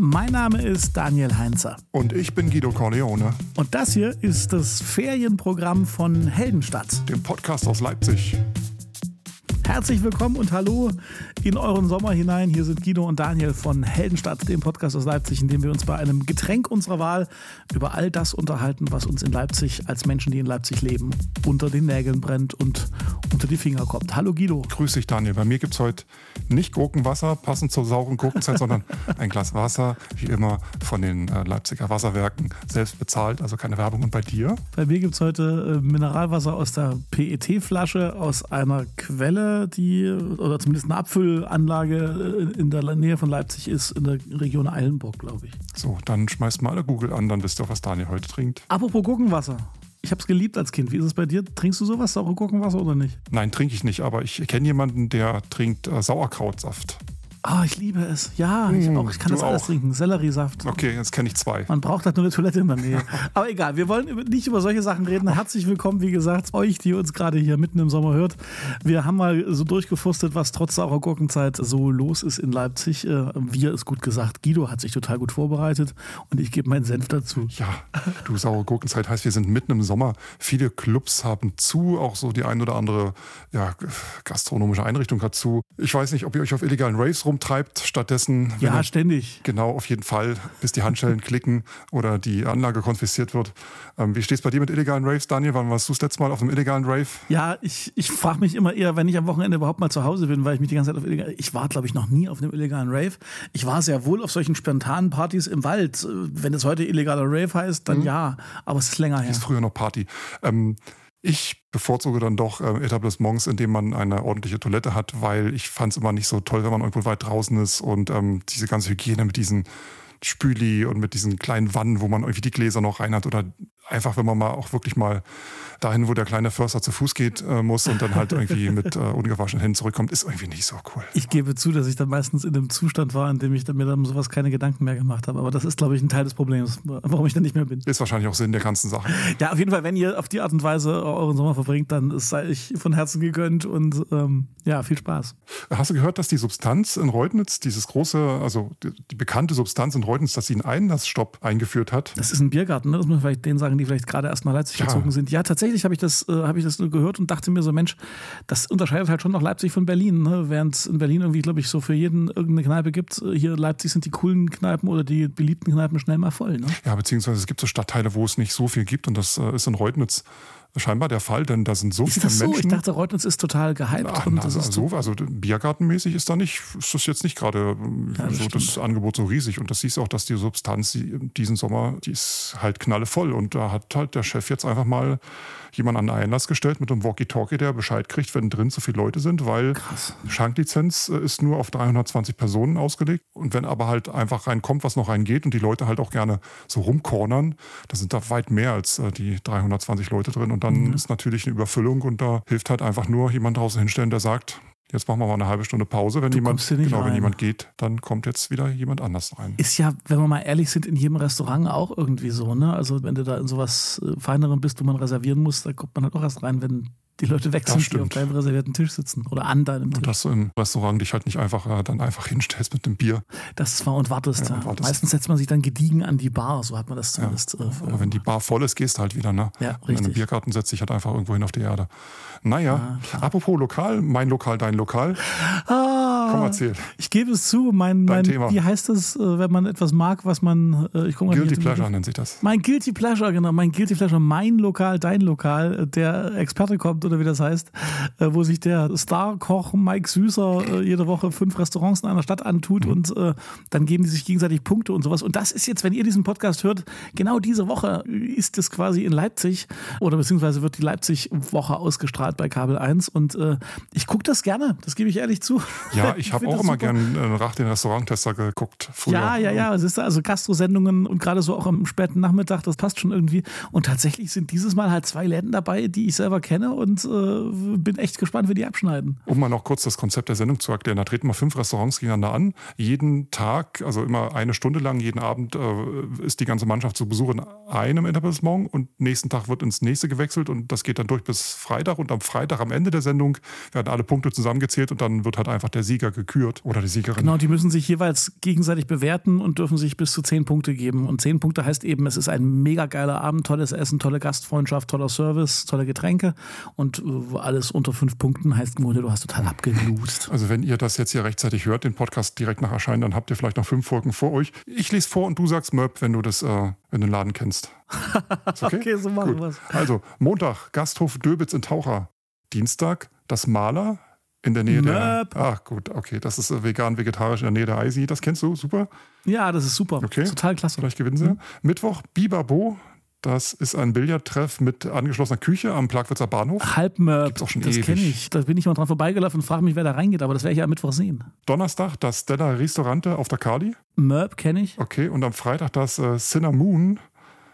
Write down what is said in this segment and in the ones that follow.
Mein Name ist Daniel Heinzer. Und ich bin Guido Corleone. Und das hier ist das Ferienprogramm von Heldenstadt. Dem Podcast aus Leipzig. Herzlich willkommen und hallo in euren Sommer hinein. Hier sind Guido und Daniel von Heldenstadt, dem Podcast aus Leipzig, in dem wir uns bei einem Getränk unserer Wahl über all das unterhalten, was uns in Leipzig als Menschen, die in Leipzig leben, unter den Nägeln brennt und unter die Finger kommt. Hallo Guido. Grüß dich Daniel. Bei mir gibt es heute nicht Gurkenwasser, passend zur sauren Gurkenzeit, sondern ein Glas Wasser, wie immer von den äh, Leipziger Wasserwerken, selbst bezahlt, also keine Werbung. Und bei dir? Bei mir gibt es heute äh, Mineralwasser aus der PET-Flasche, aus einer Quelle die, oder zumindest eine Abfüllanlage äh, in der Nähe von Leipzig ist, in der Region Eilenburg, glaube ich. So, dann schmeißt mal alle Google an, dann wisst ihr auch, was Daniel heute trinkt. Apropos Gurkenwasser. Ich habe es geliebt als Kind. Wie ist es bei dir? Trinkst du sowas, saure Gurkenwasser oder nicht? Nein, trinke ich nicht, aber ich kenne jemanden, der trinkt äh, Sauerkrautsaft. Ah, oh, ich liebe es. Ja, ich, auch, ich kann das alles auch. trinken. Selleriesaft. Okay, jetzt kenne ich zwei. Man braucht halt nur eine Toilette in der Nähe. Aber egal, wir wollen nicht über solche Sachen reden. Herzlich willkommen, wie gesagt, euch, die uns gerade hier mitten im Sommer hört. Wir haben mal so durchgefustet, was trotz saurer Gurkenzeit so los ist in Leipzig. Äh, wir ist gut gesagt. Guido hat sich total gut vorbereitet und ich gebe meinen Senf dazu. Ja, du saure Gurkenzeit heißt, wir sind mitten im Sommer. Viele Clubs haben zu, auch so die ein oder andere ja, gastronomische Einrichtung hat zu. Ich weiß nicht, ob ihr euch auf illegalen Raves rumtreibt. Stattdessen. Ja, ständig. Genau, auf jeden Fall, bis die Handschellen klicken oder die Anlage konfisziert wird. Ähm, wie steht es bei dir mit illegalen Raves, Daniel? Wann warst du das letzte Mal auf einem illegalen Rave? Ja, ich, ich frage mich immer eher, wenn ich am Wochenende überhaupt mal zu Hause bin, weil ich mich die ganze Zeit auf illegalen. Ich war, glaube ich, noch nie auf einem illegalen Rave. Ich war sehr wohl auf solchen spontanen Partys im Wald. Wenn es heute illegaler Rave heißt, dann mhm. ja. Aber es ist länger her. Ist früher noch Party. Ähm, ich bevorzuge dann doch äh, Etablissements, in dem man eine ordentliche Toilette hat, weil ich fand es immer nicht so toll, wenn man irgendwo weit draußen ist und ähm, diese ganze Hygiene mit diesen Spüli und mit diesen kleinen Wannen, wo man irgendwie die Gläser noch rein hat oder einfach, wenn man mal auch wirklich mal dahin, wo der kleine Förster zu Fuß geht äh, muss und dann halt irgendwie mit äh, ungewaschenen Händen zurückkommt, ist irgendwie nicht so cool. Ich gebe zu, dass ich dann meistens in dem Zustand war, in dem ich mir dann sowas keine Gedanken mehr gemacht habe. Aber das ist, glaube ich, ein Teil des Problems, warum ich dann nicht mehr bin. Ist wahrscheinlich auch Sinn der ganzen Sache. Ja, auf jeden Fall, wenn ihr auf die Art und Weise euren Sommer verbringt, dann sei ich von Herzen gegönnt und ähm, ja, viel Spaß. Hast du gehört, dass die Substanz in Reutnitz, dieses große, also die, die bekannte Substanz in Reutnitz, dass sie einen Einlassstopp eingeführt hat? Das ist ein Biergarten, ne? das muss man vielleicht denen sagen, die vielleicht gerade erst nach Leipzig ja. gezogen sind. Ja, tatsächlich habe ich das äh, habe ich das nur gehört und dachte mir so, Mensch, das unterscheidet halt schon noch Leipzig von Berlin. Ne? Während es in Berlin irgendwie, glaube ich, so für jeden irgendeine Kneipe gibt, hier in Leipzig sind die coolen Kneipen oder die beliebten Kneipen schnell mal voll. Ne? Ja, beziehungsweise es gibt so Stadtteile, wo es nicht so viel gibt und das äh, ist in Reutnitz scheinbar der Fall, denn da sind so ist viele das so? Menschen. Ich dachte, Reutnitz ist total gehypt. Ach, na, also, so, also Biergartenmäßig ist da nicht, ist das jetzt nicht gerade ja, das so stimmt. das Angebot so riesig. Und das siehst du auch, dass die Substanz die, diesen Sommer, die ist halt knallevoll. Und da hat halt der Chef jetzt einfach mal jemand an den Einlass gestellt mit einem Walkie-Talkie, der Bescheid kriegt, wenn drin zu viele Leute sind, weil Krass. Schanklizenz äh, ist nur auf 320 Personen ausgelegt. Und wenn aber halt einfach reinkommt, was noch reingeht und die Leute halt auch gerne so rumcornern, da sind da weit mehr als äh, die 320 Leute drin. Und dann mhm. ist natürlich eine Überfüllung und da hilft halt einfach nur jemand draußen hinstellen, der sagt, Jetzt machen wir mal eine halbe Stunde Pause. Wenn jemand, genau, wenn jemand geht, dann kommt jetzt wieder jemand anders rein. Ist ja, wenn wir mal ehrlich sind, in jedem Restaurant auch irgendwie so, ne? Also wenn du da in sowas äh, Feinerem bist, wo man reservieren muss, da kommt man halt auch erst rein, wenn die Leute weg sind, die auf deinem reservierten Tisch sitzen oder an deinem Tisch. Und dass du im Restaurant dich halt nicht einfach äh, dann einfach hinstellst mit dem Bier. Das war und wartest. Ja, und wartest. Meistens setzt man sich dann gediegen an die Bar, so hat man das zumindest. Ja. Äh, Aber wenn die Bar voll ist, gehst du halt wieder, ne? Ja, richtig. In einem Biergarten setzt dich halt einfach irgendwo hin auf die Erde. Naja, ah, apropos Lokal, mein Lokal, dein Lokal. Ah, Komm, erzähl. Ich gebe es zu, mein, mein Thema. wie heißt es, äh, wenn man etwas mag, was man, äh, ich guck mal Guilty Pleasure nennt sich das. Mein Guilty Pleasure, genau, mein Guilty Pleasure, mein Lokal, dein Lokal, der Experte kommt oder wie das heißt, äh, wo sich der Star-Koch Mike Süßer jede Woche fünf Restaurants in einer Stadt antut mhm. und äh, dann geben die sich gegenseitig Punkte und sowas. Und das ist jetzt, wenn ihr diesen Podcast hört, genau diese Woche ist es quasi in Leipzig oder beziehungsweise wird die Leipzig-Woche ausgestrahlt bei Kabel 1 und äh, ich gucke das gerne, das gebe ich ehrlich zu. Ja, ich habe auch immer gern Rach den Restauranttester geguckt. Früher. Ja, ja, ja, es ist also Gastrosendungen und gerade so auch am späten Nachmittag, das passt schon irgendwie. Und tatsächlich sind dieses Mal halt zwei Läden dabei, die ich selber kenne und äh, bin echt gespannt, wie die abschneiden. Um mal noch kurz das Konzept der Sendung zu erklären, da treten mal fünf Restaurants gegeneinander an. Jeden Tag, also immer eine Stunde lang, jeden Abend äh, ist die ganze Mannschaft zu Besuch in einem Etablissement und nächsten Tag wird ins nächste gewechselt und das geht dann durch bis Freitag und am Freitag am Ende der Sendung werden alle Punkte zusammengezählt und dann wird halt einfach der Sieger Sieger gekürt oder die Siegerin. Genau, die müssen sich jeweils gegenseitig bewerten und dürfen sich bis zu zehn Punkte geben. Und zehn Punkte heißt eben, es ist ein mega geiler Abend, tolles Essen, tolle Gastfreundschaft, toller Service, tolle Getränke. Und äh, alles unter fünf Punkten heißt im Grunde, du hast total abgelust. Also wenn ihr das jetzt hier rechtzeitig hört, den Podcast direkt nach Erscheinen, dann habt ihr vielleicht noch fünf Folgen vor euch. Ich lese vor und du sagst Möb, wenn du das, äh, wenn du den Laden kennst. Okay? okay, so machen wir Also Montag, Gasthof Döbitz in Taucher. Dienstag, das Maler in der Nähe Möp. der. Ach gut, okay. Das ist vegan, vegetarisch in der Nähe der Eisi. Das kennst du, super? Ja, das ist super. Okay. Total klasse. Vielleicht gewinnen sie. Mhm. Mittwoch, Bibabo. Das ist ein Billardtreff mit angeschlossener Küche am Plagwitzer Bahnhof. Halbmörb, das kenne ich. Da bin ich mal dran vorbeigelaufen und frage mich, wer da reingeht, aber das werde ich ja am Mittwoch sehen. Donnerstag das Stella Restaurante auf der Kali. Mörb kenne ich. Okay, und am Freitag das äh, Cinnamon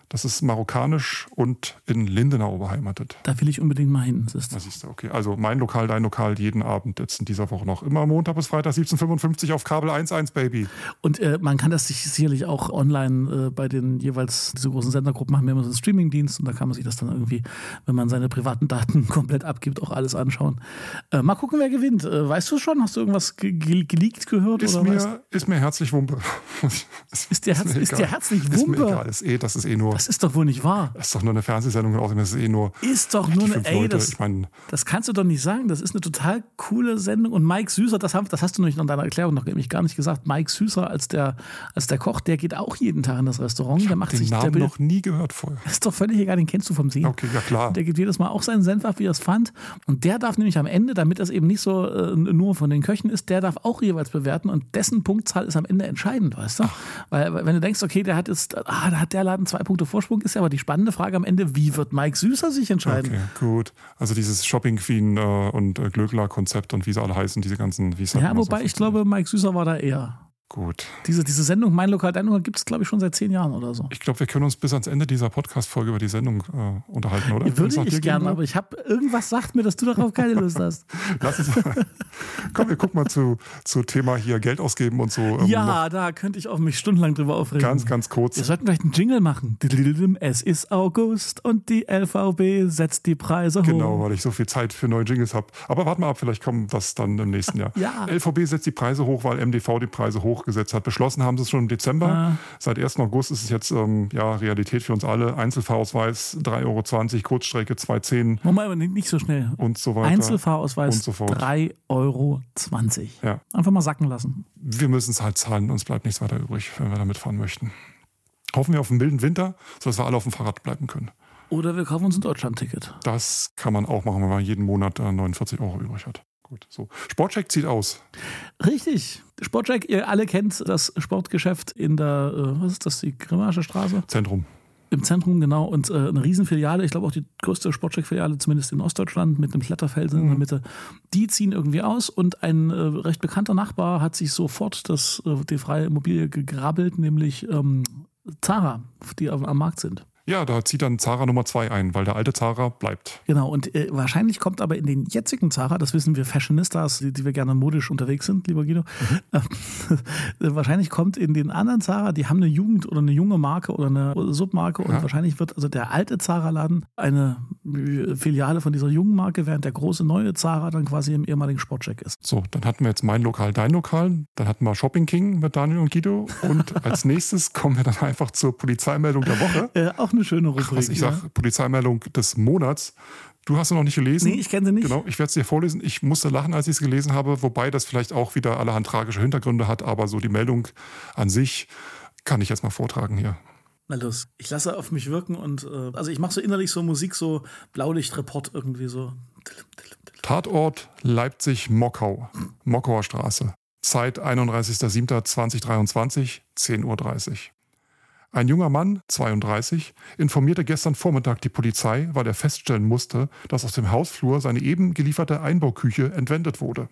das ist marokkanisch und in Lindenau beheimatet. Da will ich unbedingt mal hin. Das, das siehst du, okay. Also mein Lokal, dein Lokal, jeden Abend jetzt in dieser Woche noch. Immer Montag bis Freitag 17.55 auf Kabel 1.1, Baby. Und äh, man kann das sich sicherlich auch online äh, bei den jeweils diese großen Sendergruppen haben. Wir haben so einen Streamingdienst und da kann man sich das dann irgendwie, wenn man seine privaten Daten komplett abgibt, auch alles anschauen. Äh, mal gucken, wer gewinnt. Äh, weißt du schon? Hast du irgendwas ge ge geleakt gehört? Ist, oder mir, ist mir herzlich Wumpe. ist, dir, Herz, ist dir herzlich Wumpe? Ist mir egal. Ist eh, das ist eh nur. Das ist doch wohl nicht wahr. Das ist doch nur eine Fernsehsendung und außerdem ist es eh nur. Ist doch nur eine. Ey, das, ich mein, das kannst du doch nicht sagen. Das ist eine total coole Sendung. Und Mike Süßer, das, haben, das hast du noch in deiner Erklärung noch nämlich gar nicht gesagt. Mike Süßer als der, als der Koch, der geht auch jeden Tag in das Restaurant. Ich der macht den sich Namen der noch nie gehört vorher. Das ist doch völlig egal, den kennst du vom Sehen. Okay, ja klar. Der gibt jedes Mal auch seinen Senf ab, wie er es fand. Und der darf nämlich am Ende, damit das eben nicht so äh, nur von den Köchen ist, der darf auch jeweils bewerten und dessen Punktzahl ist am Ende entscheidend, weißt du? Weil, wenn du denkst, okay, der hat jetzt, ah, da hat der Laden zwei Punkte Vorsprung, ist ja aber die spannende Frage am Ende, wie wird Mike Süßer sich entscheiden? Okay, gut. Also dieses Shopping Queen äh, und äh, Glöckler-Konzept und wie sie alle heißen, diese ganzen, wie es Ja, wobei so ich glaube, Mike Süßer war da eher. Gut. Diese, diese Sendung, mein Lokal, dein Lokal, gibt es, glaube ich, schon seit zehn Jahren oder so. Ich glaube, wir können uns bis ans Ende dieser Podcast-Folge über die Sendung äh, unterhalten, oder? Würde ich gerne, aber ich habe irgendwas sagt mir, dass du darauf keine Lust hast. Lass uns mal. Komm, wir gucken mal zu, zu Thema hier Geld ausgeben und so. Ähm, ja, da könnte ich auch mich stundenlang drüber aufregen. Ganz, ganz kurz. Wir sollten vielleicht einen Jingle machen. Es ist August und die LVB setzt die Preise hoch. Genau, weil ich so viel Zeit für neue Jingles habe. Aber warte mal ab, vielleicht kommt das dann im nächsten Jahr. ja. LVB setzt die Preise hoch, weil MDV die Preise hochgesetzt hat. Beschlossen haben sie es schon im Dezember. Ah. Seit 1. August ist es jetzt ähm, ja, Realität für uns alle. Einzelfahrausweis 3,20 Euro, Kurzstrecke 2,10 Moment, aber nicht so schnell. Und so weiter. Einzelfahrausweis so 3,20 Euro. Ja. Einfach mal sacken lassen. Wir müssen es halt zahlen, uns bleibt nichts weiter übrig, wenn wir damit fahren möchten. Hoffen wir auf einen milden Winter, sodass wir alle auf dem Fahrrad bleiben können. Oder wir kaufen uns ein Deutschland-Ticket. Das kann man auch machen, wenn man jeden Monat 49 Euro übrig hat. Gut, so. Sportcheck zieht aus. Richtig. Sportcheck, ihr alle kennt das Sportgeschäft in der, äh, was ist das, die Grimmarsche Straße? Zentrum. Im Zentrum, genau. Und äh, eine Riesenfiliale, ich glaube auch die größte Sportcheck-Filiale, zumindest in Ostdeutschland, mit einem Kletterfelsen mhm. in der Mitte. Die ziehen irgendwie aus und ein äh, recht bekannter Nachbar hat sich sofort das, äh, die freie Immobilie gegrabbelt, nämlich ähm, Zara, die am Markt sind. Ja, da zieht dann Zara Nummer zwei ein, weil der alte Zara bleibt. Genau, und äh, wahrscheinlich kommt aber in den jetzigen Zara, das wissen wir Fashionistas, die, die wir gerne modisch unterwegs sind, lieber Guido, mhm. äh, wahrscheinlich kommt in den anderen Zara, die haben eine Jugend- oder eine junge Marke oder eine Submarke ja. und wahrscheinlich wird also der alte Zara-Laden eine äh, Filiale von dieser jungen Marke, während der große neue Zara dann quasi im ehemaligen Sportcheck ist. So, dann hatten wir jetzt mein Lokal, dein Lokal, dann hatten wir Shopping King mit Daniel und Guido und als nächstes kommen wir dann einfach zur Polizeimeldung der Woche. Äh, auch eine schöne Rubrik. Was ich ja. sage, Polizeimeldung des Monats. Du hast sie noch nicht gelesen. Nee, ich kenne sie nicht. Genau, ich werde es dir vorlesen. Ich musste lachen, als ich es gelesen habe, wobei das vielleicht auch wieder allerhand tragische Hintergründe hat, aber so die Meldung an sich kann ich jetzt mal vortragen hier. Na los, ich lasse auf mich wirken und äh, also ich mache so innerlich so Musik, so Blaulichtreport irgendwie so. Tatort Leipzig-Mockau, Mockauer Straße. Zeit 31.07.2023, 10.30 Uhr. Ein junger Mann, 32, informierte gestern Vormittag die Polizei, weil er feststellen musste, dass aus dem Hausflur seine eben gelieferte Einbauküche entwendet wurde.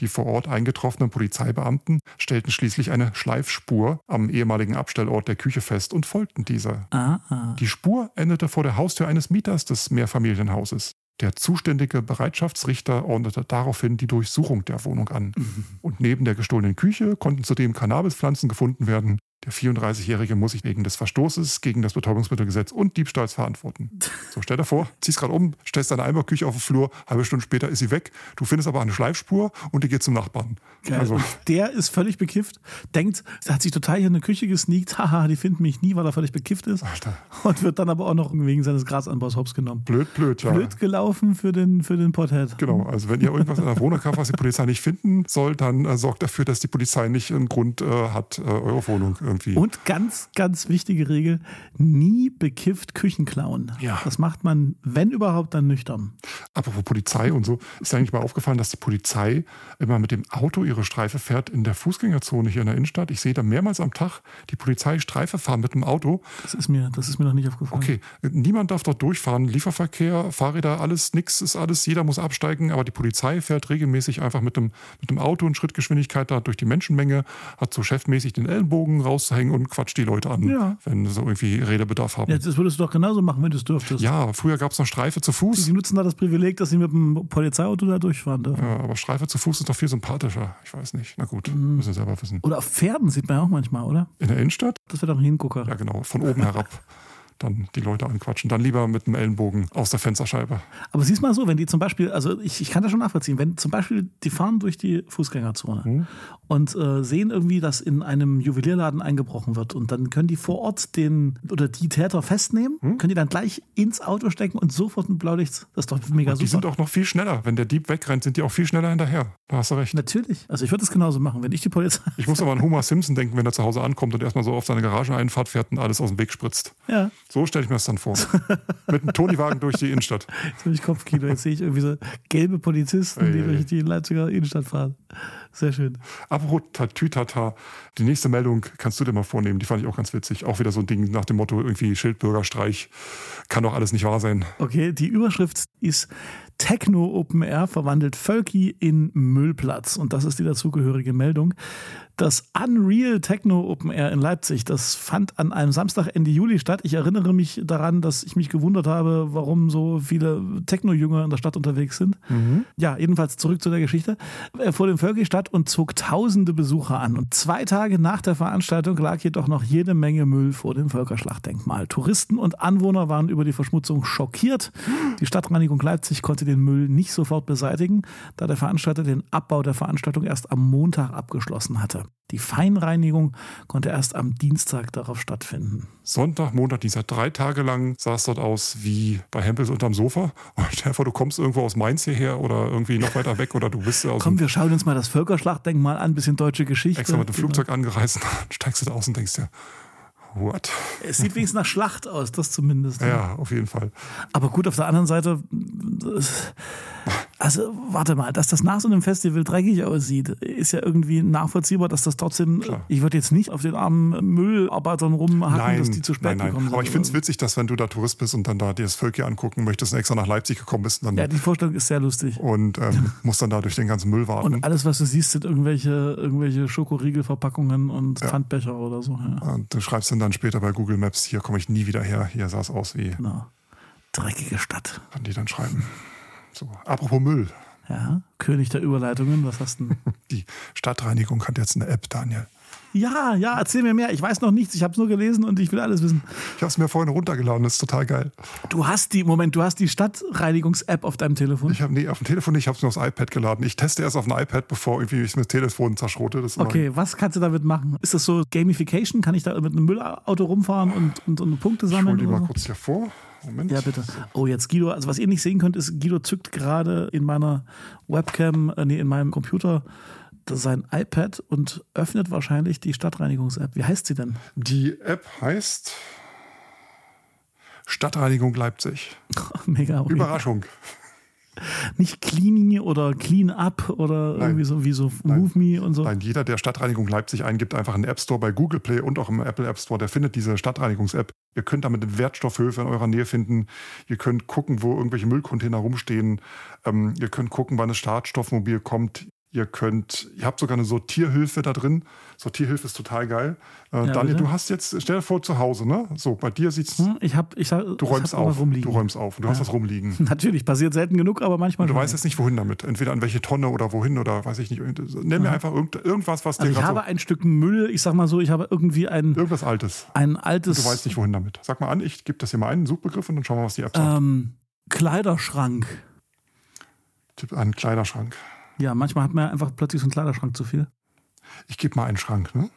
Die vor Ort eingetroffenen Polizeibeamten stellten schließlich eine Schleifspur am ehemaligen Abstellort der Küche fest und folgten dieser. Ah, ah. Die Spur endete vor der Haustür eines Mieters des Mehrfamilienhauses. Der zuständige Bereitschaftsrichter ordnete daraufhin die Durchsuchung der Wohnung an. Mhm. Und neben der gestohlenen Küche konnten zudem Cannabispflanzen gefunden werden, Der 34-Jährige muss sich wegen des Verstoßes gegen das Betäubungsmittelgesetz und Diebstahls verantworten. So, stell dir vor, ziehst gerade um, stellst deine Einbauküche auf den Flur, halbe Stunde später ist sie weg. Du findest aber eine Schleifspur und die geht zum Nachbarn. Geil. Also. Der ist völlig bekifft, denkt, er hat sich total hier in eine Küche gesneakt, haha, die finden mich nie, weil er völlig bekifft ist. Alter. Und wird dann aber auch noch wegen seines Grasanbaus hops genommen. Blöd, blöd, ja. Blöd gelaufen für den, für den Pothead. Genau, also wenn ihr irgendwas in der Wohnung habt, was die Polizei nicht finden soll, dann äh, sorgt dafür, dass die Polizei nicht einen Grund äh, hat, äh, eure Wohnung irgendwie. Und ganz, ganz wichtige Regel: nie bekifft Küchen klauen. Ja. Das macht man, wenn überhaupt, dann nüchtern. Apropos Polizei und so, ist eigentlich mal aufgefallen, dass die Polizei immer mit dem Auto ihre Streife fährt in der Fußgängerzone hier in der Innenstadt? Ich sehe da mehrmals am Tag die Polizei Streife fahren mit dem Auto. Das ist mir, das ist mir noch nicht aufgefallen. Okay, niemand darf dort durchfahren. Lieferverkehr, Fahrräder, alles, nix ist alles, jeder muss absteigen, aber die Polizei fährt regelmäßig einfach mit dem, mit dem Auto in Schrittgeschwindigkeit da durch die Menschenmenge, hat so chefmäßig den Ellenbogen rauszuhängen und quatscht die Leute an, ja. wenn sie irgendwie Redebedarf haben. Ja, das würdest du doch genauso machen, wenn du es dürftest. Ja, früher gab es noch Streife zu Fuß. Sie nutzen da das Privileg, dass sie mit dem Polizeiauto da durchfahren dürfen. Ja, aber Streife zu Fuß ist doch viel sympathischer. Ich weiß nicht. Na gut, mhm. müssen Sie selber wissen. Oder auf Pferden sieht man ja auch manchmal, oder? In der Innenstadt? Das wäre doch ein Hingucker. Ja, genau, von oben herab. dann die Leute anquatschen. Dann lieber mit dem Ellenbogen aus der Fensterscheibe. Aber siehst mal so, wenn die zum Beispiel, also ich, ich kann das schon nachvollziehen, wenn zum Beispiel die fahren durch die Fußgängerzone mhm. und äh, sehen irgendwie, dass in einem Juwelierladen eingebrochen wird und dann können die vor Ort den oder die Täter festnehmen, mhm. können die dann gleich ins Auto stecken und sofort ein Blaulicht. Das ist doch mega und die super. Die sind auch noch viel schneller. Wenn der Dieb wegrennt, sind die auch viel schneller hinterher. Da hast du recht. Natürlich. Also ich würde das genauso machen, wenn ich die Polizei. Ich muss aber an Homer Simpson denken, wenn er zu Hause ankommt und erstmal so auf seine Garageneinfahrt fährt und alles aus dem Weg spritzt. Ja. So stelle ich mir das dann vor. Mit einem Toniwagen durch die Innenstadt. Jetzt habe ich Kopfkino. Jetzt sehe ich irgendwie so gelbe Polizisten, die durch die Leipziger Innenstadt fahren. Sehr schön. Apropos Tatütata, die nächste Meldung kannst du dir mal vornehmen. Die fand ich auch ganz witzig. Auch wieder so ein Ding nach dem Motto irgendwie Schildbürgerstreich. Kann doch alles nicht wahr sein. Okay, die Überschrift ist Techno Open Air verwandelt Völki in Müllplatz. Und das ist die dazugehörige Meldung. Das Unreal Techno Open Air in Leipzig, das fand an einem Samstag Ende Juli statt. Ich erinnere mich daran, dass ich mich gewundert habe, warum so viele Techno-Jünger in der Stadt unterwegs sind. Mhm. Ja, jedenfalls zurück zu der Geschichte. Er fuhr den Völki statt und zog tausende Besucher an. Und zwei Tage nach der Veranstaltung lag jedoch noch jede Menge Müll vor dem Völkerschlachtdenkmal. Touristen und Anwohner waren über die Verschmutzung schockiert. Die Stadtreinigung Leipzig konnte den Müll nicht sofort beseitigen, da der Veranstalter den Abbau der Veranstaltung erst am Montag abgeschlossen hatte. Die Feinreinigung konnte erst am Dienstag darauf stattfinden. Sonntag, Montag, Dienstag, drei Tage lang sah es dort aus wie bei Hempels unterm Sofa. Und vor, du kommst irgendwo aus Mainz hierher oder irgendwie noch weiter weg oder du bist aus. Komm, wir schauen uns mal das Völkerschlachtdenkmal an, ein bisschen deutsche Geschichte. Extra mit dem. Flugzeug angereist, steigst du da aus und denkst dir, What? Es sieht wenigstens nach Schlacht aus, das zumindest. Ja, auf jeden Fall. Aber gut, auf der anderen Seite, also warte mal, dass das nach so einem Festival dreckig aussieht, ist ja irgendwie nachvollziehbar, dass das trotzdem, Klar. ich würde jetzt nicht auf den armen Müllarbeitern rumhacken, nein, dass die zu spät nein, nein. gekommen sind. Aber ich finde es witzig, dass wenn du da Tourist bist und dann da dir das Völkchen angucken möchtest und extra nach Leipzig gekommen bist. Dann ja, die Vorstellung ist sehr lustig. Und ähm, musst dann da durch den ganzen Müll warten. Und alles, was du siehst, sind irgendwelche, irgendwelche Schokoriegelverpackungen und ja. Pfandbecher oder so. Ja. Und du schreibst dann, dann später bei Google Maps, hier komme ich nie wieder her, hier sah es aus wie. Genau. Dreckige Stadt. Kann die dann schreiben. So, apropos Müll. Ja, König der Überleitungen, was hast du denn? Die Stadtreinigung hat jetzt eine App, Daniel. Ja, ja, erzähl mir mehr. Ich weiß noch nichts. Ich habe es nur gelesen und ich will alles wissen. Ich habe es mir vorhin runtergeladen. Das ist total geil. Du hast die, Moment, du hast die Stadtreinigungs-App auf deinem Telefon? Ich habe nee, auf dem Telefon nicht. Ich habe es mir aufs iPad geladen. Ich teste erst auf dem iPad, bevor irgendwie ich mit dem Telefon zerschrote. Okay, was kannst du damit machen? Ist das so Gamification? Kann ich da mit einem Müllauto rumfahren und, und, und Punkte sammeln? Ich hol die mal kurz hier vor. Moment. Ja, bitte. Oh, jetzt Guido, also was ihr nicht sehen könnt, ist, Guido zückt gerade in meiner Webcam, äh, nee, in meinem Computer sein iPad und öffnet wahrscheinlich die Stadtreinigungs-App. Wie heißt sie denn? Die App heißt Stadtreinigung Leipzig. Mega. Okay. Überraschung. Nicht Clean oder Clean Up oder Nein. irgendwie so wie so Move Me und so. Nein, jeder, der Stadtreinigung Leipzig eingibt, einfach einen App Store bei Google Play und auch im Apple App Store, der findet diese Stadtreinigungs-App. Ihr könnt damit Wertstoffhöfe in eurer Nähe finden. Ihr könnt gucken, wo irgendwelche Müllcontainer rumstehen. Ähm, ihr könnt gucken, wann das Startstoffmobil kommt. Ihr könnt, ihr habt sogar eine Sortierhilfe da drin. Sortierhilfe ist total geil. Äh, ja, Daniel, bitte? du hast jetzt, stell dir vor, zu Hause, ne? So, bei dir sieht's. Hm, ich hab, ich sag, du räumst auf. Du räumst auf. Du ja. hast das rumliegen. Natürlich, passiert selten genug, aber manchmal. Und du weißt jetzt nicht, wohin damit. Entweder an welche Tonne oder wohin oder weiß ich nicht. Nenn mir einfach irgend, irgendwas, was also dir Ich habe so ein Stück Müll, ich sag mal so, ich habe irgendwie ein. Irgendwas Altes. Ein altes. Und du weißt nicht, wohin damit. Sag mal an, ich gebe das hier mal einen Suchbegriff und dann schauen wir, was die App sagt. Ähm, Kleiderschrank. Tipp an Kleiderschrank. Ja, manchmal hat man einfach plötzlich so einen Kleiderschrank zu viel. Ich gebe mal einen Schrank, ne?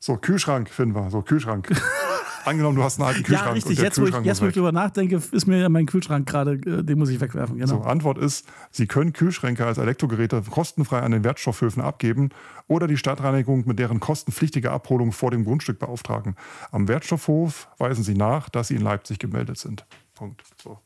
So, Kühlschrank finden wir. So, Kühlschrank. Angenommen, du hast einen alten Kühlschrank. Ja, richtig. jetzt, wo ich, jetzt, wo ich drüber nachdenke, ist mir ja mein Kühlschrank gerade, äh, den muss ich wegwerfen. Genau. So, Antwort ist, Sie können Kühlschränke als Elektrogeräte kostenfrei an den Wertstoffhöfen abgeben oder die Stadtreinigung mit deren kostenpflichtiger Abholung vor dem Grundstück beauftragen. Am Wertstoffhof weisen Sie nach, dass Sie in Leipzig gemeldet sind. Punkt. So.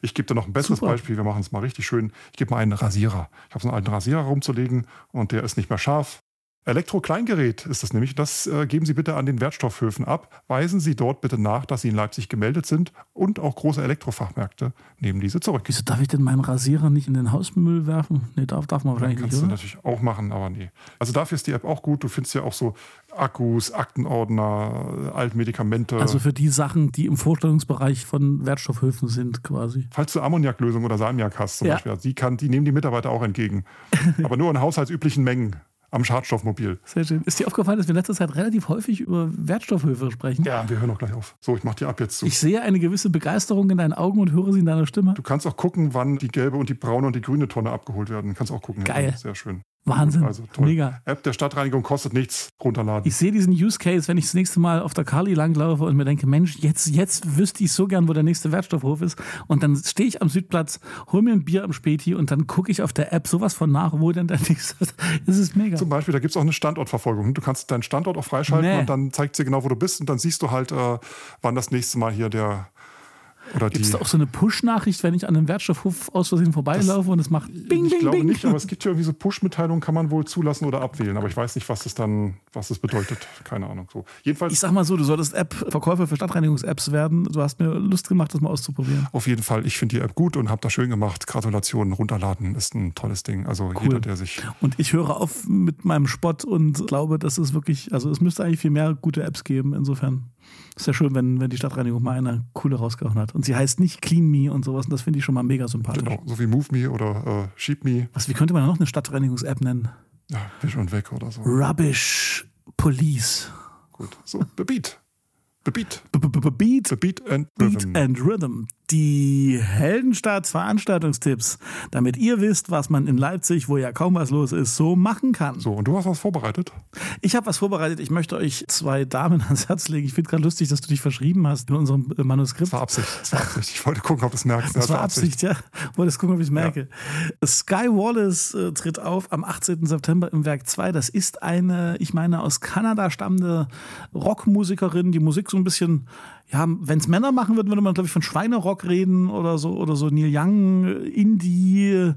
Ich gebe dir noch ein besseres Super. Beispiel. Wir machen es mal richtig schön. Ich gebe mal einen Rasierer. Ich habe so einen alten Rasierer rumzulegen und der ist nicht mehr scharf. Elektrokleingerät ist das nämlich. Das äh, geben Sie bitte an den Wertstoffhöfen ab. Weisen Sie dort bitte nach, dass Sie in Leipzig gemeldet sind und auch große Elektrofachmärkte nehmen diese zurück. Wieso darf ich denn meinen Rasierer nicht in den Hausmüll werfen? Nee, darf, darf man wahrscheinlich nicht. Kannst du natürlich auch machen, aber nee. Also dafür ist die App auch gut. Du findest ja auch so Akkus, Aktenordner, Altmedikamente. Also für die Sachen, die im Vorstellungsbereich von Wertstoffhöfen sind, quasi. Falls du Ammoniaklösung oder Salmiak hast, zum ja. Beispiel, die, kann, die nehmen die Mitarbeiter auch entgegen. aber nur in haushaltsüblichen Mengen am Schadstoffmobil. Sehr schön. Ist dir aufgefallen, dass wir in letzter Zeit relativ häufig über Wertstoffhöfe sprechen? Ja, wir hören auch gleich auf. So, ich mach die ab jetzt zu. Ich sehe eine gewisse Begeisterung in deinen Augen und höre sie in deiner Stimme. Du kannst auch gucken, wann die gelbe und die braune und die grüne Tonne abgeholt werden. Kannst auch gucken. Geil. Ja, sehr schön. Wahnsinn. Also toll. Mega. App der Stadtreinigung kostet nichts. Runterladen. Ich sehe diesen Use Case, wenn ich das nächste Mal auf der Kali langlaufe und mir denke, Mensch, jetzt, jetzt wüsste ich so gern, wo der nächste Wertstoffhof ist. Und dann stehe ich am Südplatz, hole mir ein Bier am Späti und dann gucke ich auf der App sowas von nach, wo denn der nächste ist. Das ist mega. Zum Beispiel, da gibt es auch eine Standortverfolgung. Du kannst deinen Standort auch freischalten nee. und dann zeigt sie genau, wo du bist. Und dann siehst du halt, äh, wann das nächste Mal hier der Gibt es da auch so eine Push-Nachricht, wenn ich an einem Wertstoffhof aus Versehen vorbeilaufe und es macht Bing, Ich Bing, glaube Bing. nicht, aber es gibt ja irgendwie so Push-Mitteilungen, kann man wohl zulassen oder abwählen. Aber ich weiß nicht, was das dann, was das bedeutet. Keine Ahnung. So. Jedenfalls, ich sag mal so, du solltest App-Verkäufer für Stadtreinigungs-Apps werden. Du hast mir Lust gemacht, das mal auszuprobieren. Auf jeden Fall. Ich finde die App gut und habe das schön gemacht. Gratulationen, runterladen ist ein tolles Ding. Also cool. jeder, der sich. Und ich höre auf mit meinem Spott und glaube, dass es wirklich, also es müsste eigentlich viel mehr gute Apps geben. Insofern. Ist ja schön, wenn, wenn die Stadtreinigung mal eine coole rausgehauen hat. Und sie heißt nicht Clean Me und sowas. Und das finde ich schon mal mega sympathisch. Genau, so wie Move Me oder äh, Sheep Me. Was, wie könnte man noch eine Stadtreinigungs-App nennen? Ja, Wisch und Weg oder so. Rubbish Police. Gut, so, Beat. Beat. Beat. Beat and Rhythm. Beat and Rhythm die Heldenstadt Veranstaltungstipps, damit ihr wisst, was man in Leipzig, wo ja kaum was los ist, so machen kann. So, und du hast was vorbereitet? Ich habe was vorbereitet. Ich möchte euch zwei Damen ans Herz legen. Ich finde gerade lustig, dass du dich verschrieben hast in unserem äh, Manuskript. Das war Absicht. Das war Absicht. Ich wollte gucken, ob du es merkst. Das, das war Absicht, Absicht, ja. Wollte gucken, ob ich es merke. Ja. Sky Wallace äh, tritt auf am 18. September im Werk 2. Das ist eine, ich meine, aus Kanada stammende Rockmusikerin, die Musik so ein bisschen ja, wenn es Männer machen würden, würde man, glaube ich, von Schweinerock reden oder so, oder so Neil Young, Indie,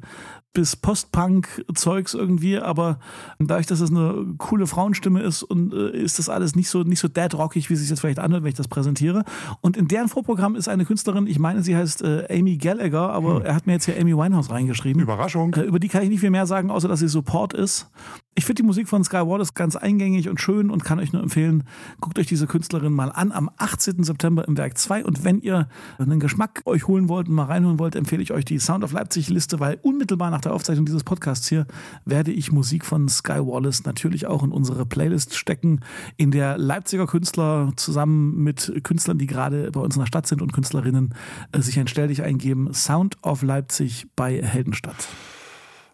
bis Post-Punk-Zeugs irgendwie, aber dadurch, dass es eine coole Frauenstimme ist und äh, ist das alles nicht so nicht so dead-rockig, wie es sich jetzt vielleicht anhört, wenn ich das präsentiere. Und in deren Vorprogramm ist eine Künstlerin, ich meine, sie heißt äh, Amy Gallagher, aber hm. er hat mir jetzt hier Amy Winehouse reingeschrieben. Überraschung. Äh, über die kann ich nicht viel mehr sagen, außer dass sie Support ist. Ich finde die Musik von Sky Wallace ganz eingängig und schön und kann euch nur empfehlen, guckt euch diese Künstlerin mal an am 18. September im Werk 2 und wenn ihr einen Geschmack euch holen wollt und mal reinholen wollt, empfehle ich euch die Sound of Leipzig Liste, weil unmittelbar nach der Aufzeichnung dieses Podcasts hier werde ich Musik von Sky Wallace natürlich auch in unsere Playlist stecken, in der Leipziger Künstler zusammen mit Künstlern, die gerade bei uns in der Stadt sind und Künstlerinnen äh, sich ein Stell dich eingeben. Sound of Leipzig bei Heldenstadt.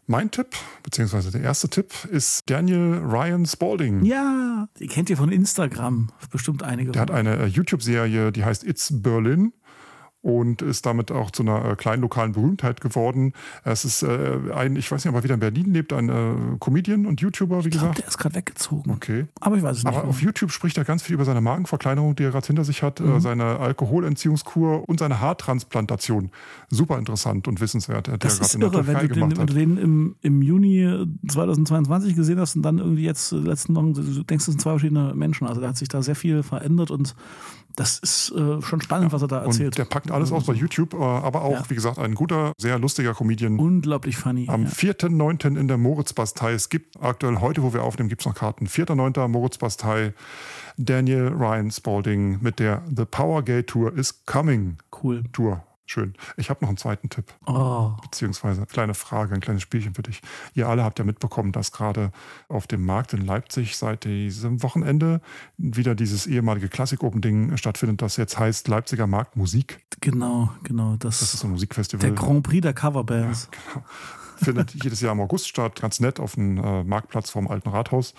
Mein Tipp, beziehungsweise der erste Tipp, ist Daniel Ryan Spalding. Ja, die kennt ihr von Instagram, bestimmt einige. Der hat eine äh, YouTube-Serie, die heißt It's Berlin und ist damit auch zu einer äh, kleinen lokalen Berühmtheit geworden. Es ist äh, ein, ich weiß nicht, ob er wieder in Berlin lebt, ein äh, Comedian und YouTuber, wie ich gesagt. der ist gerade weggezogen. Okay. Aber ich weiß es nicht. Aber auf YouTube spricht er ganz viel über seine Magenverkleinerung, die er gerade hinter sich hat, äh, mhm. seine Alkoholentziehungskur und seine Haartransplantation. Super interessant und wissenswert. Der das ist irre, wenn du, den, wenn du den im, im Juni 2022 gesehen hast und dann irgendwie jetzt letzten Wochen, du denkst, das sind zwei verschiedene Menschen. Also da hat sich da sehr viel verändert und das ist äh, schon spannend, was er da erzählt. Und der packt alles aus bei YouTube, äh, aber auch, Ja. wie gesagt, ein guter, sehr lustiger Comedian. Unglaublich funny. Am ja. 4.9. in der Moritzbastei. Es gibt aktuell, heute, wo wir aufnehmen, gibt es noch Karten. 4.9. Moritzbastei. Daniel Ryan Spalding mit der The Power Gate Tour is Coming Cool. Tour. Schön. Ich habe noch einen zweiten Tipp, Oh, beziehungsweise eine kleine Frage, ein kleines Spielchen für dich. Ihr alle habt ja mitbekommen, dass gerade auf dem Markt in Leipzig seit diesem Wochenende wieder dieses ehemalige Classic-Open-Ding stattfindet, das jetzt heißt Leipziger Markt Musik. genau, genau. Das, Das ist so ein Musikfestival. der Grand Prix der Coverbands. Genau. Findet jedes Jahr im August statt, ganz nett auf dem äh, Marktplatz vorm alten Rathaus.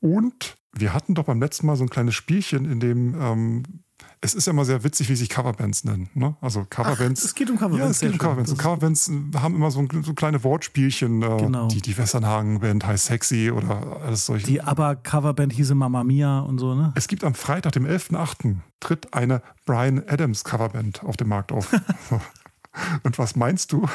Und wir hatten doch beim letzten Mal so ein kleines Spielchen, in dem ähm, es ist ja immer sehr witzig, wie sich Coverbands nennen. Ne? Also Coverbands. es geht um Coverbands, Ja, es geht um. Coverbands. Und Coverbands äh, haben immer so, ein, so kleine Wortspielchen. Äh, Genau. Die, die Westernhagen-Band heißt Sexy oder alles solche. Die ABBA-Coverband hieße Mamma Mia und so, ne? Es gibt am Freitag, dem 11.8., tritt eine Brian Adams Coverband auf dem Markt auf. Und was meinst du?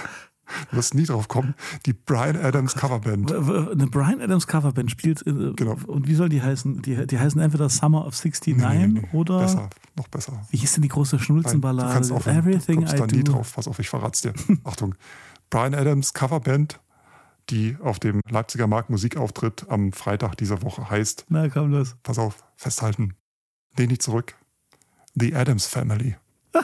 Du wirst nie drauf kommen. Die Brian Adams Coverband. Eine Brian Adams Coverband spielt. äh, Genau. Und wie soll die heißen? Die, die heißen entweder Summer of 69 Nee, nee, nee. oder. Besser, noch besser. Wie hieß denn die große Nein, du Schnulzenballade? kannst aufhören. Everything du I da nie Do. drauf. Pass auf, ich verrat's dir. Achtung. Brian Adams Coverband, die auf dem Leipziger Markt Musik auftritt am Freitag dieser Woche, heißt, Na komm, los. pass auf, festhalten, lehn dich zurück. The Adams Family.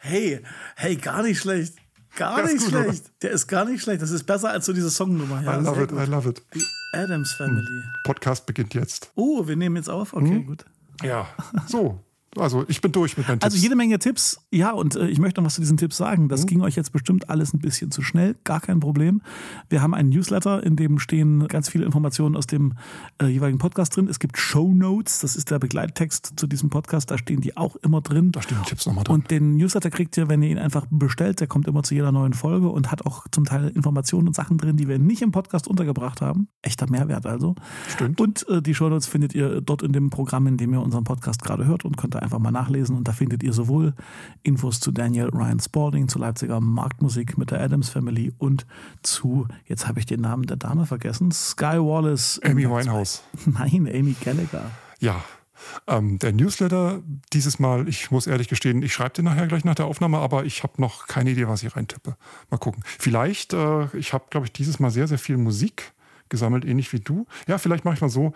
Hey, hey, gar nicht schlecht. Gar nicht gut, oder? schlecht. Der ist gar nicht schlecht. Das ist besser als so diese Songnummer. Ja, I love it, gut. I love it. Die Adams Family. Podcast beginnt jetzt. Oh, wir nehmen jetzt auf. Okay, Hm? gut. Ja. So, also ich bin durch mit meinen Also Tipps. jede Menge Tipps. Ja, und äh, ich möchte noch was zu diesen Tipps sagen. Mhm. Das ging euch jetzt bestimmt alles ein bisschen zu schnell. Gar kein Problem. Wir haben einen Newsletter, in dem stehen ganz viele Informationen aus dem äh, jeweiligen Podcast drin. Es gibt Show Notes. Das ist der Begleittext zu diesem Podcast. Da stehen die auch immer drin. da stehen die Tipps nochmal drin. Und den Newsletter kriegt ihr, wenn ihr ihn einfach bestellt. Der kommt immer zu jeder neuen Folge und hat auch zum Teil Informationen und Sachen drin, die wir nicht im Podcast untergebracht haben. Echter Mehrwert also. Stimmt. Und äh, die Shownotes findet ihr dort in dem Programm, in dem ihr unseren Podcast gerade hört und könnt da einfach mal nachlesen. Und da findet ihr sowohl Infos zu Daniel Ryan Spalding, zu Leipziger Marktmusik mit der Adams Family und zu, jetzt habe ich den Namen der Dame vergessen, Sky Wallace. Amy Winehouse. Nein, Amy Gallagher. Ja. Ähm, der Newsletter dieses Mal, ich muss ehrlich gestehen, ich schreibe den nachher gleich nach der Aufnahme, aber ich habe noch keine Idee, was ich reintippe. Mal gucken. Vielleicht, äh, ich habe, glaube ich, dieses Mal sehr, sehr viel Musik gesammelt, ähnlich wie du. Ja, vielleicht mache ich mal so,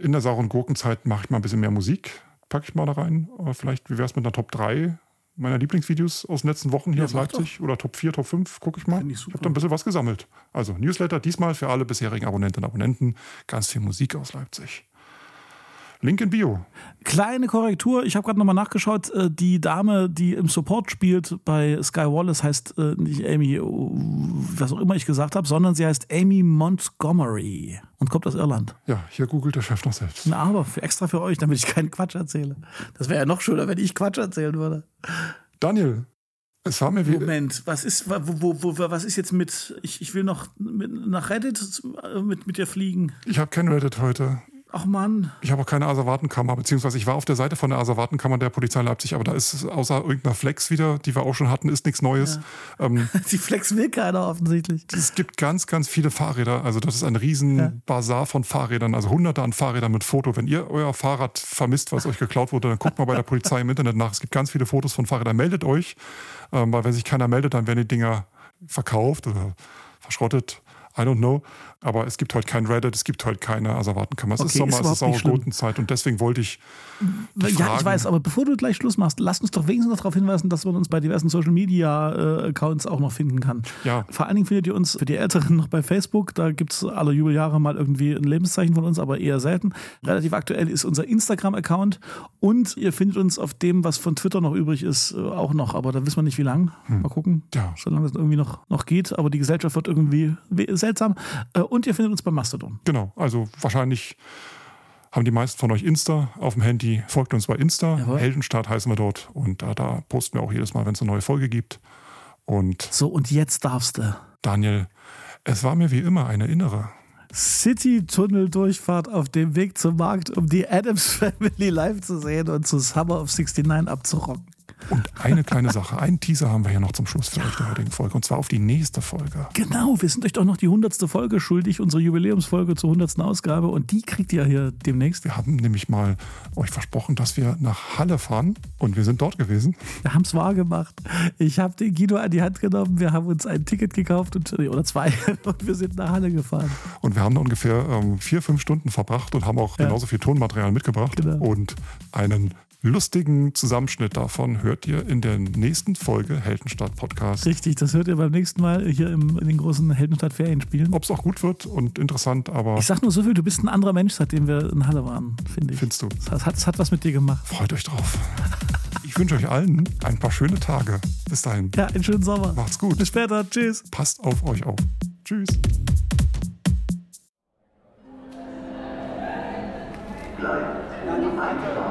in der sauren Gurkenzeit mache ich mal ein bisschen mehr Musik, packe ich mal da rein. Aber vielleicht, wie wäre es mit einer Top 3 meiner Lieblingsvideos aus den letzten Wochen hier Ja, aus Leipzig oder Top 4, Top 5, gucke ich mal. Ich Ich habe da ein bisschen was gesammelt. Also Newsletter diesmal für alle bisherigen Abonnentinnen und Abonnenten. Ganz viel Musik aus Leipzig. Link in Bio. Kleine Korrektur, ich habe gerade nochmal nachgeschaut. äh, Die Dame, die im Support spielt bei Sky Wallace, heißt äh, nicht Amy, oh, was auch immer ich gesagt habe, sondern sie heißt Amy Montgomery und kommt aus Irland. Ja, hier googelt der Chef noch selbst. Na, aber für, extra für euch, damit ich keinen Quatsch erzähle. Das wäre ja noch schöner, wenn ich Quatsch erzählen würde. Daniel, es war mir wie. Moment, was ist, wo, wo, wo, was ist jetzt mit, ich, ich will noch mit, nach Reddit äh, mit, mit dir fliegen. Ich habe kein Reddit heute. Ach Mann, Ich habe auch keine Asservatenkammer, beziehungsweise ich war auf der Seite von der Asservatenkammer der Polizei Leipzig, aber da ist außer irgendeiner Flex wieder, die wir auch schon hatten, ist nichts Neues. Ähm, die Flex will keiner offensichtlich. es gibt ganz, ganz viele Fahrräder. Also das ist ein riesen Ja. Bazar von Fahrrädern, also hunderte an Fahrrädern mit Foto. Wenn ihr euer Fahrrad vermisst, was euch geklaut wurde, dann guckt mal bei der Polizei im Internet nach. Es gibt ganz viele Fotos von Fahrrädern. Meldet euch, ähm, weil wenn sich keiner meldet, dann werden die Dinger verkauft oder verschrottet. I don't know. Aber es gibt heute kein Reddit, es gibt heute keine Asservatenkammer. Es ist Okay, Sommer, ist es ist. Gurkenzeit und deswegen wollte ich Ja, ich weiß, aber bevor du gleich Schluss machst, lass uns doch wenigstens noch darauf hinweisen, dass man uns bei diversen Social Media äh, Accounts auch noch finden kann. Ja. Vor allen Dingen findet ihr uns für die Älteren noch bei Facebook. Da gibt es alle Jubeljahre mal irgendwie ein Lebenszeichen von uns, aber eher selten. Relativ aktuell ist unser Instagram-Account und ihr findet uns auf dem, was von Twitter noch übrig ist, äh, auch noch. Aber da wissen wir nicht, wie lang. Mal gucken. Ja. Solange es irgendwie noch, noch geht. Aber die Gesellschaft wird irgendwie seltsam. Äh, und ihr findet uns bei Mastodon. Genau, also wahrscheinlich haben die meisten von euch Insta auf dem Handy. Folgt uns bei Insta. Jawohl. Heldenstart heißen wir dort. Und da, da posten wir auch jedes Mal, wenn es eine neue Folge gibt. Und So, und jetzt darfst du. Daniel, es war mir wie immer eine innere. City-Tunnel-Durchfahrt auf dem Weg zum Markt, um die Adams Family live zu sehen und zu Summer of 69 abzurocken. Und eine kleine Sache, einen Teaser haben wir ja noch zum Schluss für euch der heutigen Folge. Und zwar auf die nächste Folge. Genau, wir sind euch doch noch die hundertste Folge schuldig, unsere Jubiläumsfolge zur hundertsten Ausgabe. Und die kriegt ihr hier demnächst. Wir haben nämlich mal euch versprochen, dass wir nach Halle fahren. Und wir sind dort gewesen. Wir haben es wahr gemacht. Ich habe den Guido an die Hand genommen. Wir haben uns ein Ticket gekauft und, oder zwei. Und wir sind nach Halle gefahren. Und wir haben da ungefähr ähm, vier, fünf Stunden verbracht und haben auch ja. genauso viel Tonmaterial mitgebracht. Genau. Und einen lustigen Zusammenschnitt davon hört ihr in der nächsten Folge Heldenstadt Podcast. Richtig, das hört ihr beim nächsten Mal hier im, in den großen Heldenstadt Ferienspielen. Ob es auch gut wird und interessant, aber. Ich sag nur so viel, du bist ein anderer Mensch, seitdem wir in Halle waren, finde ich. Findest du? Es hat, hat was mit dir gemacht. Freut euch drauf. ich wünsche euch allen ein paar schöne Tage. Bis dahin. Ja, einen schönen Sommer. Macht's gut. Bis später. Tschüss. Passt auf euch auf. Tschüss. Bleibt einfach in